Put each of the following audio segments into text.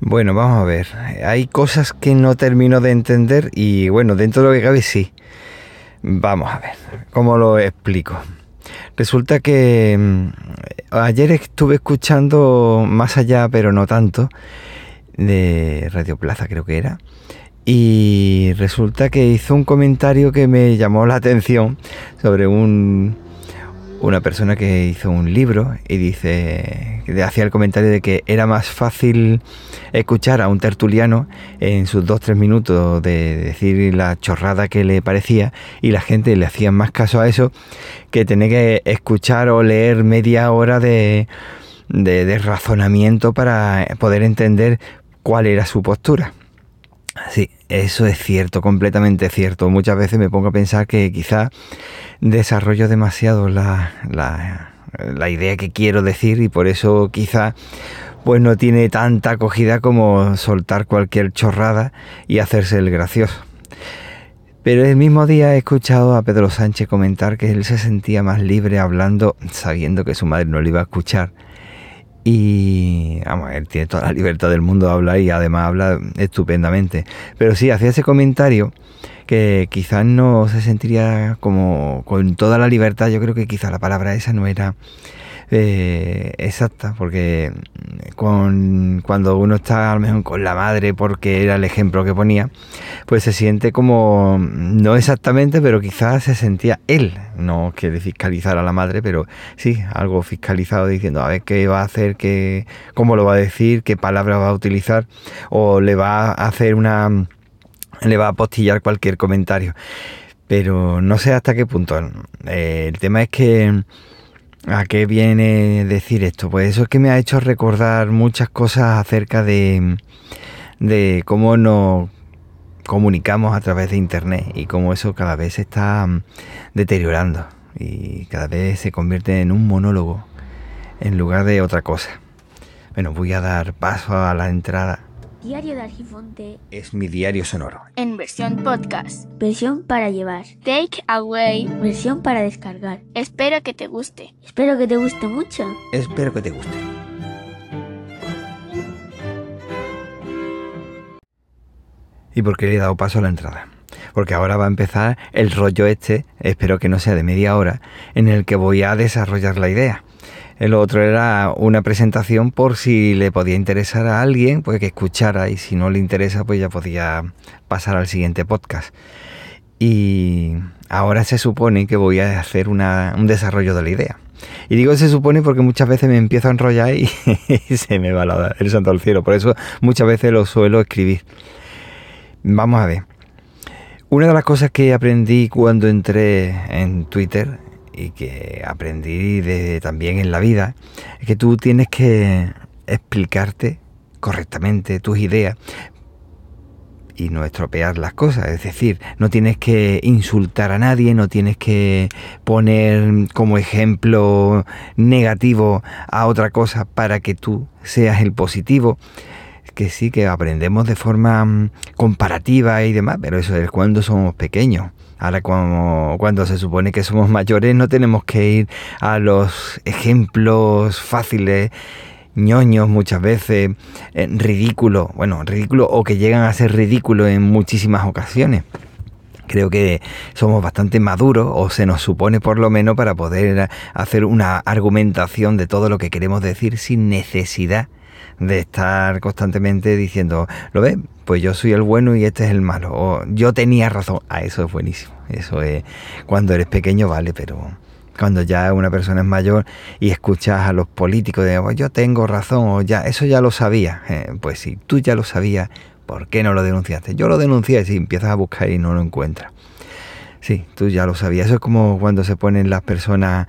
Bueno, vamos a ver. Hay cosas que no termino de entender y bueno, dentro de lo que cabe sí. Vamos a ver, ¿cómo lo explico? Resulta que mm, ayer estuve escuchando más allá, pero no tanto, de Radio Plaza creo que era, y resulta que hizo un comentario que me llamó la atención sobre un, una persona que hizo un libro y dice, hacía el comentario de que era más fácil escuchar a un tertuliano en sus dos, tres minutos de decir la chorrada que le parecía y la gente le hacía más caso a eso que tener que escuchar o leer media hora de, de razonamiento para poder entender cuál era su postura. Sí, eso es cierto, completamente cierto. Muchas veces me pongo a pensar que quizá desarrollo demasiado la, la, idea que quiero decir y por eso quizá pues no tiene tanta acogida como soltar cualquier chorrada y hacerse el gracioso. Pero el mismo día he escuchado a Pedro Sánchez comentar que él se sentía más libre hablando sabiendo que su madre no le iba a escuchar y vamos, él tiene toda la libertad del mundo de hablar y además habla estupendamente. Pero sí, hacía ese comentario que quizás no se sentiría como con toda la libertad. Yo creo que quizás la palabra esa no era eh, exacta, porque con, cuando uno está a lo mejor con la madre, porque era el ejemplo que ponía, pues se siente como, no exactamente, pero quizás se sentía él, no que fiscalizar a la madre, pero sí, algo fiscalizado diciendo a ver qué va a hacer, qué, cómo lo va a decir, qué palabra va a utilizar, o le va a hacer una, le va a postillar cualquier comentario. Pero no sé hasta qué punto. Eh, el tema es que ¿A qué viene decir esto? Pues eso es que me ha hecho recordar muchas cosas acerca de, de cómo nos comunicamos a través de Internet y cómo eso cada vez se está mm, deteriorando y cada vez se convierte en un monólogo en lugar de otra cosa. Bueno, voy a dar paso a la entrada Diario de Argifonte es mi diario sonoro. En versión podcast. Versión para llevar. Take away. Versión para descargar. Espero que te guste. Espero que te guste mucho. Espero que te guste. ¿Y por qué le he dado paso a la entrada? Porque ahora va a empezar el rollo este, espero que no sea de media hora, en el que voy a desarrollar la idea. El otro era una presentación por si le podía interesar a alguien, pues que escuchara y si no le interesa, pues ya podía pasar al siguiente podcast. Y ahora se supone que voy a hacer un desarrollo de la idea. Y digo se supone porque muchas veces me empiezo a enrollar y, se me va el santo al cielo. Por eso muchas veces lo suelo escribir. Vamos a ver. Una de las cosas que aprendí cuando entré en Twitter y que aprendí de, también en la vida, es que tú tienes que explicarte correctamente tus ideas y no estropear las cosas. Es decir, no tienes que insultar a nadie, no tienes que poner como ejemplo negativo a otra cosa para que tú seas el positivo. Que sí, que aprendemos de forma mm, comparativa y demás, pero eso es cuando somos pequeños. Ahora como cuando se supone que somos mayores no tenemos que ir a los ejemplos fáciles, ñoños muchas veces, eh, ridículos, bueno, ridículos o que llegan a ser ridículos en muchísimas ocasiones. Creo que somos bastante maduros, o se nos supone por lo menos, para poder hacer una argumentación de todo lo que queremos decir sin necesidad de estar constantemente diciendo, ¿lo ves? Pues yo soy el bueno y este es el malo. O yo tenía razón. Ah, eso es buenísimo. Eso es cuando eres pequeño, vale, pero cuando ya una persona es mayor y escuchas a los políticos de oh, yo tengo razón o ya, eso ya lo sabía. Eh, pues si tú ya lo sabías, ¿por qué no lo denunciaste? Yo lo denuncié y si empiezas a buscar y no lo encuentras. Sí, tú ya lo sabías. Eso es como cuando se ponen las personas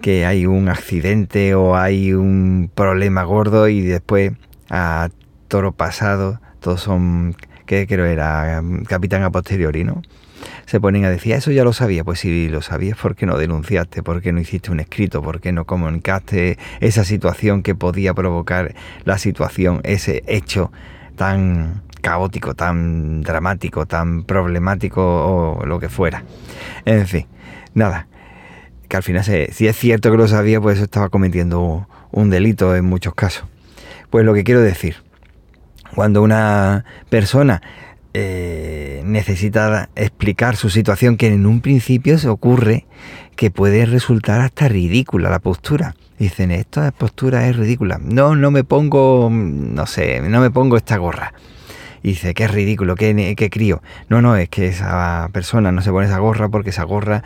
que hay un accidente o hay un problema gordo y después a toro pasado, todos son, ¿qué creo era? Capitán a posteriori, ¿no? Se ponen a decir, eso ya lo sabía. Pues si lo sabías, ¿por qué no denunciaste? ¿Por qué no hiciste un escrito? ¿Por qué no comunicaste esa situación que podía provocar la situación, ese hecho tan caótico, tan dramático, tan problemático o lo que fuera? En fin, nada, que al final, si es cierto que lo sabía, pues estaba cometiendo un delito en muchos casos. Pues lo que quiero decir, cuando una persona eh, necesita explicar su situación que en un principio se ocurre que puede resultar hasta ridícula la postura. Dicen, esta postura es ridícula. No, no me pongo, no sé, no me pongo esta gorra. Y dice, qué ridículo, qué, qué crío. No, no, es que esa persona no se pone esa gorra porque esa gorra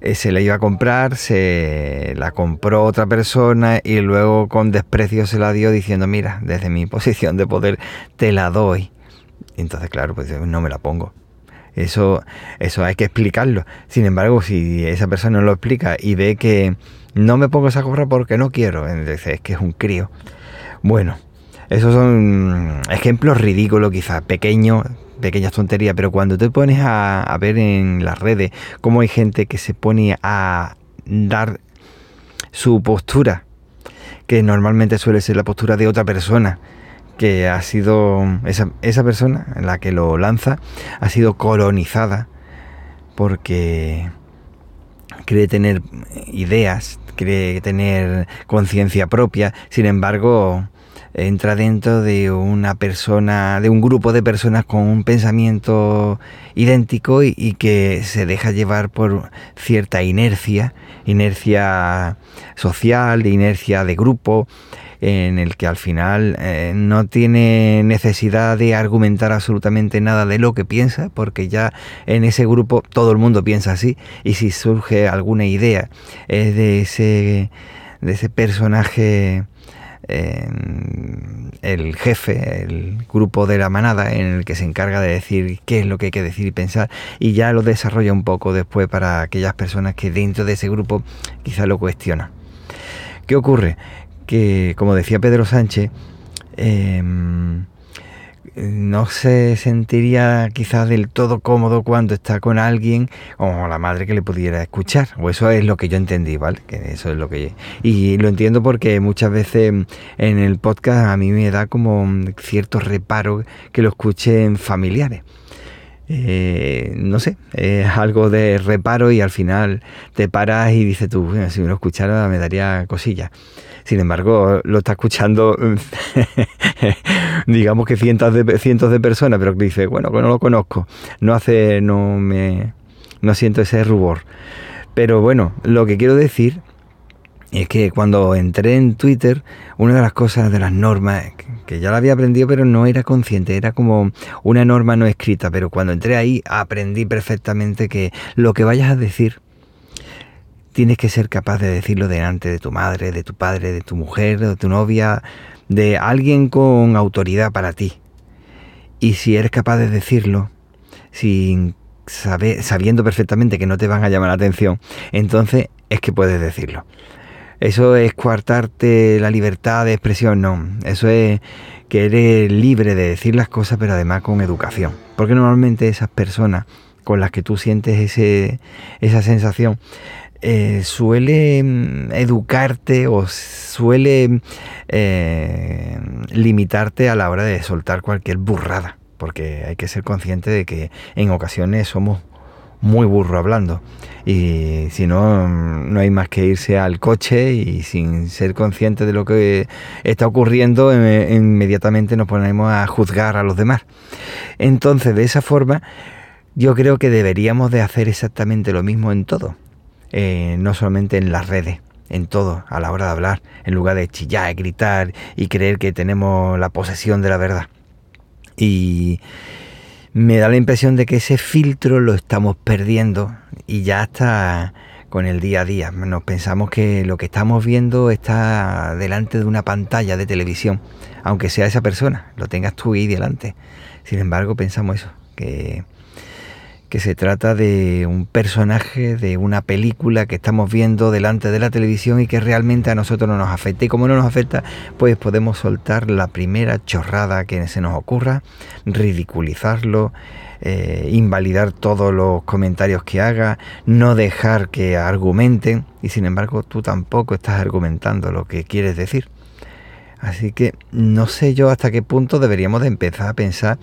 eh, se la iba a comprar, se la compró otra persona y luego con desprecio se la dio diciendo, mira, desde mi posición de poder te la doy. Entonces, claro, pues no me la pongo. Eso, eso hay que explicarlo. Sin embargo, si esa persona no lo explica y ve que no me pongo esa gorra porque no quiero, entonces es que es un crío. Bueno, esos son ejemplos ridículos, quizás pequeños, pequeñas tonterías, pero cuando te pones a, a ver en las redes cómo hay gente que se pone a dar su postura, que normalmente suele ser la postura de otra persona, que ha sido esa, esa persona, la que lo lanza, ha sido colonizada porque cree tener ideas, cree tener conciencia propia, sin embargo entra dentro de una persona, de un grupo de personas con un pensamiento idéntico y, que se deja llevar por cierta inercia, inercia social, inercia de grupo, en el que al final eh, no tiene necesidad de argumentar absolutamente nada de lo que piensa, porque ya en ese grupo todo el mundo piensa así, y si surge alguna idea es de ese, de ese personaje eh, el jefe, el grupo de la manada en el que se encarga de decir qué es lo que hay que decir y pensar y ya lo desarrolla un poco después para aquellas personas que dentro de ese grupo quizá lo cuestionan. ¿Qué ocurre? Que, como decía Pedro Sánchez, eh, no se sentiría quizás del todo cómodo cuando está con alguien o la madre que le pudiera escuchar. O eso es lo que yo entendí, ¿vale? Que eso es lo que y lo entiendo porque muchas veces en el podcast a mí me da como cierto reparo que lo escuchen familiares. Eh, no sé, es algo de reparo y al final te paras y dices tú, si me lo escuchara me daría cosilla. Sin embargo, lo está escuchando, digamos que cientos de, cientos de personas, pero que dice, bueno, que no lo conozco, no hace, no me, no siento ese rubor. Pero bueno, lo que quiero decir es que cuando entré en Twitter, una de las cosas de las normas, que ya la había aprendido pero no era consciente, era como una norma no escrita, pero cuando entré ahí aprendí perfectamente que lo que vayas a decir, tienes que ser capaz de decirlo delante de tu madre, de tu padre, de tu mujer, de tu novia, de alguien con autoridad para ti. Y si eres capaz de decirlo, sin saber, sabiendo perfectamente que no te van a llamar la atención, entonces es que puedes decirlo. Eso es coartarte la libertad de expresión, no. Eso es que eres libre de decir las cosas, pero además con educación. Porque normalmente esas personas con las que tú sientes ese, esa sensación eh, suele mm, educarte o suele eh, limitarte a la hora de soltar cualquier burrada, porque hay que ser consciente de que en ocasiones somos muy burro hablando. Y si no mm, no hay más que irse al coche y sin ser consciente de lo que está ocurriendo eh, inmediatamente nos ponemos a juzgar a los demás. Entonces de esa forma yo creo que deberíamos de hacer exactamente lo mismo en todo. Eh, no solamente en las redes, en todo, a la hora de hablar, en lugar de chillar, gritar y creer que tenemos la posesión de la verdad. Y me da la impresión de que ese filtro lo estamos perdiendo y ya está con el día a día. Nos pensamos que lo que estamos viendo está delante de una pantalla de televisión, aunque sea esa persona, lo tengas tú ahí delante. Sin embargo, pensamos eso, que que se trata de un personaje de una película que estamos viendo delante de la televisión y que realmente a nosotros no nos afecta. Y como no nos afecta, pues podemos soltar la primera chorrada que se nos ocurra, ridiculizarlo, eh, invalidar todos los comentarios que haga, no dejar que argumenten y sin embargo tú tampoco estás argumentando lo que quieres decir. Así que no sé yo hasta qué punto deberíamos de empezar a pensar,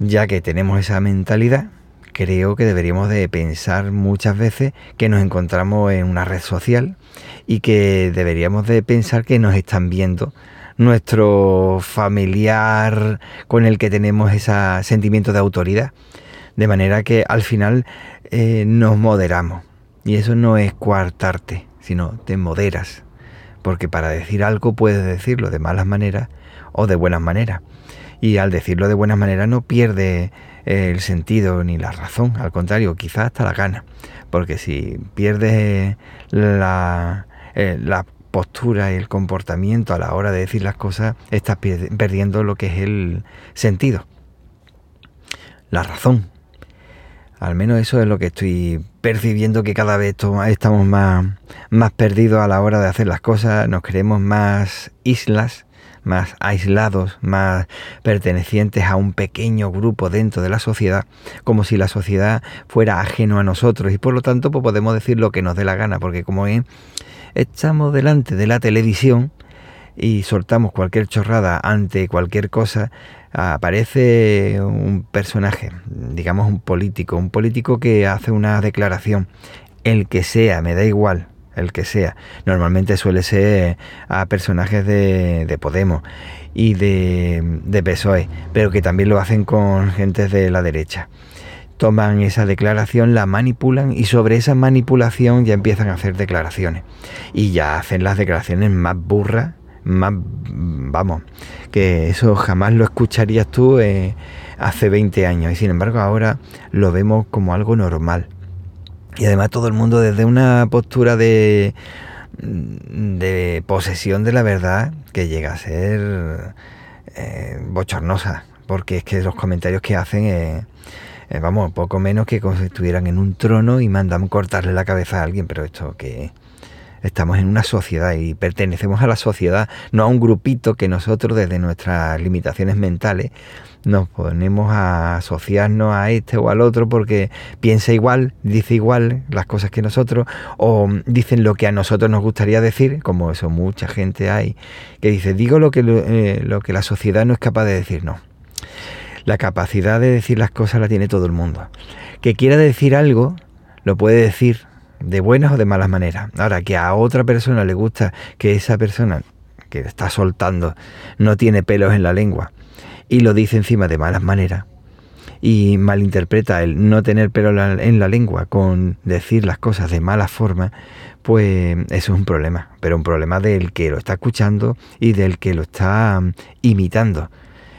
ya que tenemos esa mentalidad, creo que deberíamos de pensar muchas veces que nos encontramos en una red social y que deberíamos de pensar que nos están viendo nuestro familiar con el que tenemos ese sentimiento de autoridad. De manera que al final eh, nos moderamos. Y eso no es coartarte, sino te moderas. Porque para decir algo puedes decirlo de malas maneras o de buenas maneras. Y al decirlo de buenas maneras no pierde el sentido ni la razón, al contrario, quizás hasta la gana. Porque si pierdes la, eh, la postura y el comportamiento a la hora de decir las cosas, estás perdiendo lo que es el sentido, la razón. Al menos eso es lo que estoy percibiendo que cada vez estamos más, más perdidos a la hora de hacer las cosas, nos creemos más islas, más aislados, más pertenecientes a un pequeño grupo dentro de la sociedad, como si la sociedad fuera ajeno a nosotros. Y por lo tanto pues podemos decir lo que nos dé la gana, porque como es, estamos delante de la televisión y soltamos cualquier chorrada ante cualquier cosa, aparece un personaje, digamos un político, un político que hace una declaración, el que sea, me da igual, el que sea. Normalmente suele ser a personajes de, de Podemos y de, PSOE, pero que también lo hacen con gentes de la derecha. Toman esa declaración, la manipulan y sobre esa manipulación ya empiezan a hacer declaraciones. Y ya hacen las declaraciones más burras más, vamos, que eso jamás lo escucharías tú eh, hace 20 años y sin embargo ahora lo vemos como algo normal. Y además todo el mundo desde una postura de, de posesión de la verdad que llega a ser eh, bochornosa, porque es que los comentarios que hacen, eh, vamos, poco menos que como si estuvieran en un trono y mandan cortarle la cabeza a alguien, pero esto que estamos en una sociedad y pertenecemos a la sociedad, no a un grupito que nosotros desde nuestras limitaciones mentales nos ponemos a asociarnos a este o al otro porque piensa igual, dice igual las cosas que nosotros o dicen lo que a nosotros nos gustaría decir, como eso mucha gente hay, que dice, digo lo que, eh, lo que la sociedad no es capaz de decir, no. La capacidad de decir las cosas la tiene todo el mundo. Que quiera decir algo, lo puede decir de buenas o de malas maneras. Ahora, que a otra persona le gusta que esa persona que está soltando no tiene pelos en la lengua y lo dice encima de malas maneras y malinterpreta el no tener pelos en la lengua con decir las cosas de mala forma, pues eso es un problema, pero un problema del que lo está escuchando y del que lo está mm, imitando.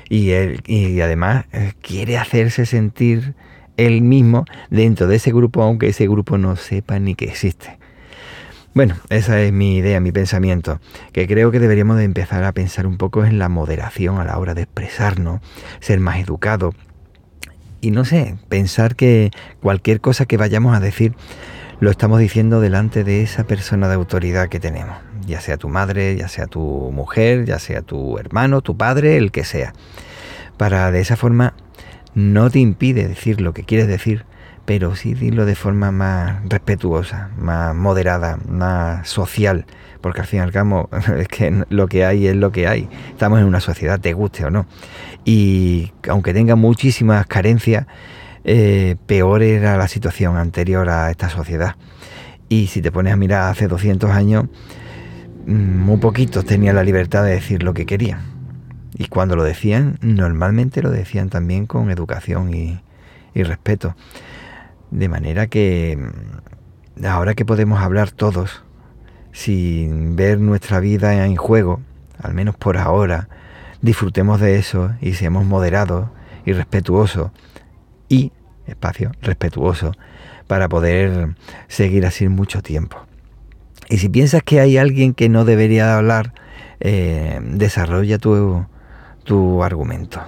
Y, él, y además eh, quiere hacerse sentir él mismo dentro de ese grupo, aunque ese grupo no sepa ni que existe. Bueno, esa es mi idea, mi pensamiento, que creo que deberíamos de empezar a pensar un poco en la moderación a la hora de expresarnos, ser más educado. Y no sé, pensar que cualquier cosa que vayamos a decir lo estamos diciendo delante de esa persona de autoridad que tenemos, ya sea tu madre, ya sea tu mujer, ya sea tu hermano, tu padre, el que sea, para de esa forma no te impide decir lo que quieres decir, pero sí decirlo de forma más respetuosa, más moderada, más social, porque al fin y al cabo es que lo que hay es lo que hay. Estamos en una sociedad, te guste o no. Y aunque tenga muchísimas carencias, eh, peor era la situación anterior a esta sociedad. Y si te pones a mirar hace 200 años, mm, muy poquitos tenían la libertad de decir lo que querían. Y cuando lo decían, normalmente lo decían también con educación y, respeto. De manera que mm, ahora que podemos hablar todos, sin ver nuestra vida en juego, al menos por ahora, disfrutemos de eso y seamos moderados y respetuosos y, espacio, respetuoso para poder seguir así mucho tiempo. Y si piensas que hay alguien que no debería hablar, eh, desarrolla tu, tu argumento.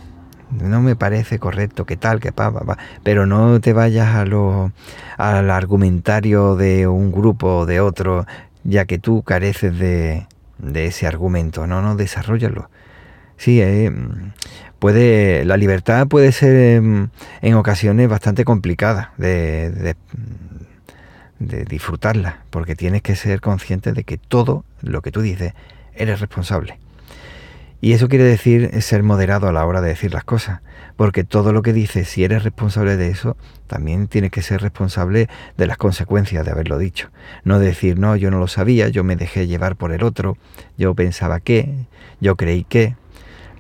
No me parece correcto que tal, que pa, pa, pa. pero no te vayas a lo, al argumentario de un grupo o de otro, ya que tú careces de, de ese argumento. No, no, desarrollalo. Sí, eh, puede, la libertad puede ser em, en, ocasiones bastante complicada de, de, de disfrutarla, porque tienes que ser consciente de que todo lo que tú dices eres responsable Y eso quiere decir ser moderado a la hora de decir las cosas, porque todo lo que dices, si eres responsable de eso, también tienes que ser responsable de las consecuencias de haberlo dicho. No decir, no, yo no lo sabía, yo me dejé llevar por el otro, yo pensaba que, yo creí que.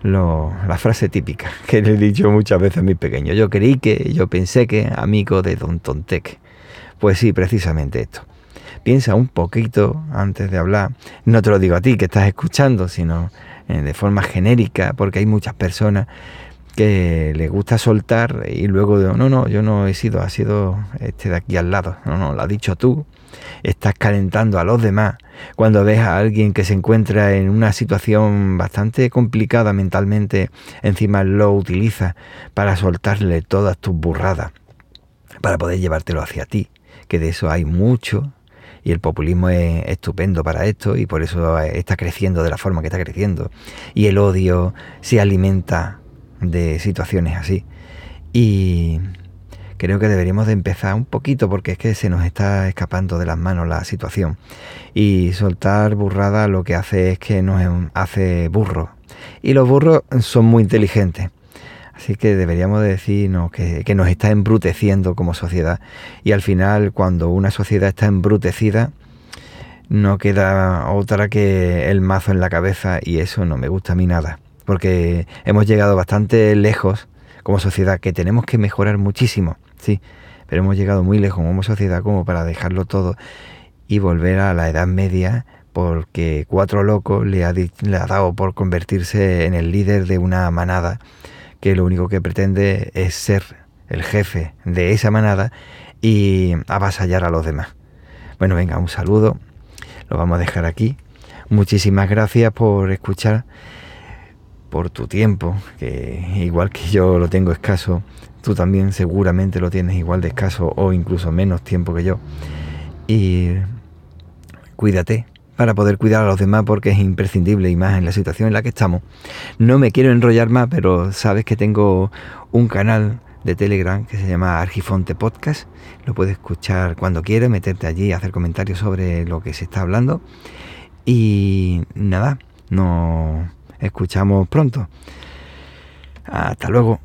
Lo, la frase típica que le he dicho muchas veces a mis pequeños. Yo creí que, yo pensé que, amigo de Don Tontec. Pues sí, precisamente esto. Piensa un poquito antes de hablar. No te lo digo a ti que estás escuchando, sino de forma genérica, porque hay muchas personas que les gusta soltar y luego no, no, yo no he sido, ha sido este de aquí al lado, no, no, lo has dicho tú, estás calentando a los demás cuando ves a alguien que se encuentra en una situación bastante complicada mentalmente, encima lo utiliza para soltarle todas tus burradas, para poder llevártelo hacia ti, que de eso hay mucho, y el populismo es estupendo para esto y por eso está creciendo de la forma que está creciendo. Y el odio se alimenta de situaciones así. Y creo que deberíamos de empezar un poquito porque es que se nos está escapando de las manos la situación. Y soltar burrada lo que hace es que nos hace burros. Y los burros son muy inteligentes. Así que deberíamos decirnos que, que nos está embruteciendo como sociedad. Y al final, cuando una sociedad está embrutecida, no queda otra que el mazo en la cabeza y eso no me gusta a mí nada. Porque hemos llegado bastante lejos como sociedad, que tenemos que mejorar muchísimo, sí, pero hemos llegado muy lejos como sociedad como para dejarlo todo y volver a la Edad Media porque cuatro locos le ha, le ha dado por convertirse en el líder de una manada que lo único que pretende es ser el jefe de esa manada y avasallar a los demás. Bueno, venga, un saludo, lo vamos a dejar aquí. Muchísimas gracias por escuchar, por tu tiempo, que igual que yo lo tengo escaso, tú también seguramente lo tienes igual de escaso o incluso menos tiempo que yo. Y cuídate, para poder cuidar a los demás porque es imprescindible y más en la situación en la que estamos. No me quiero enrollar más, pero sabes que tengo un canal de Telegram que se llama Argifonte Podcast. Lo puedes escuchar cuando quieras, meterte allí, hacer comentarios sobre lo que se está hablando. Y nada, nos escuchamos pronto. Hasta luego.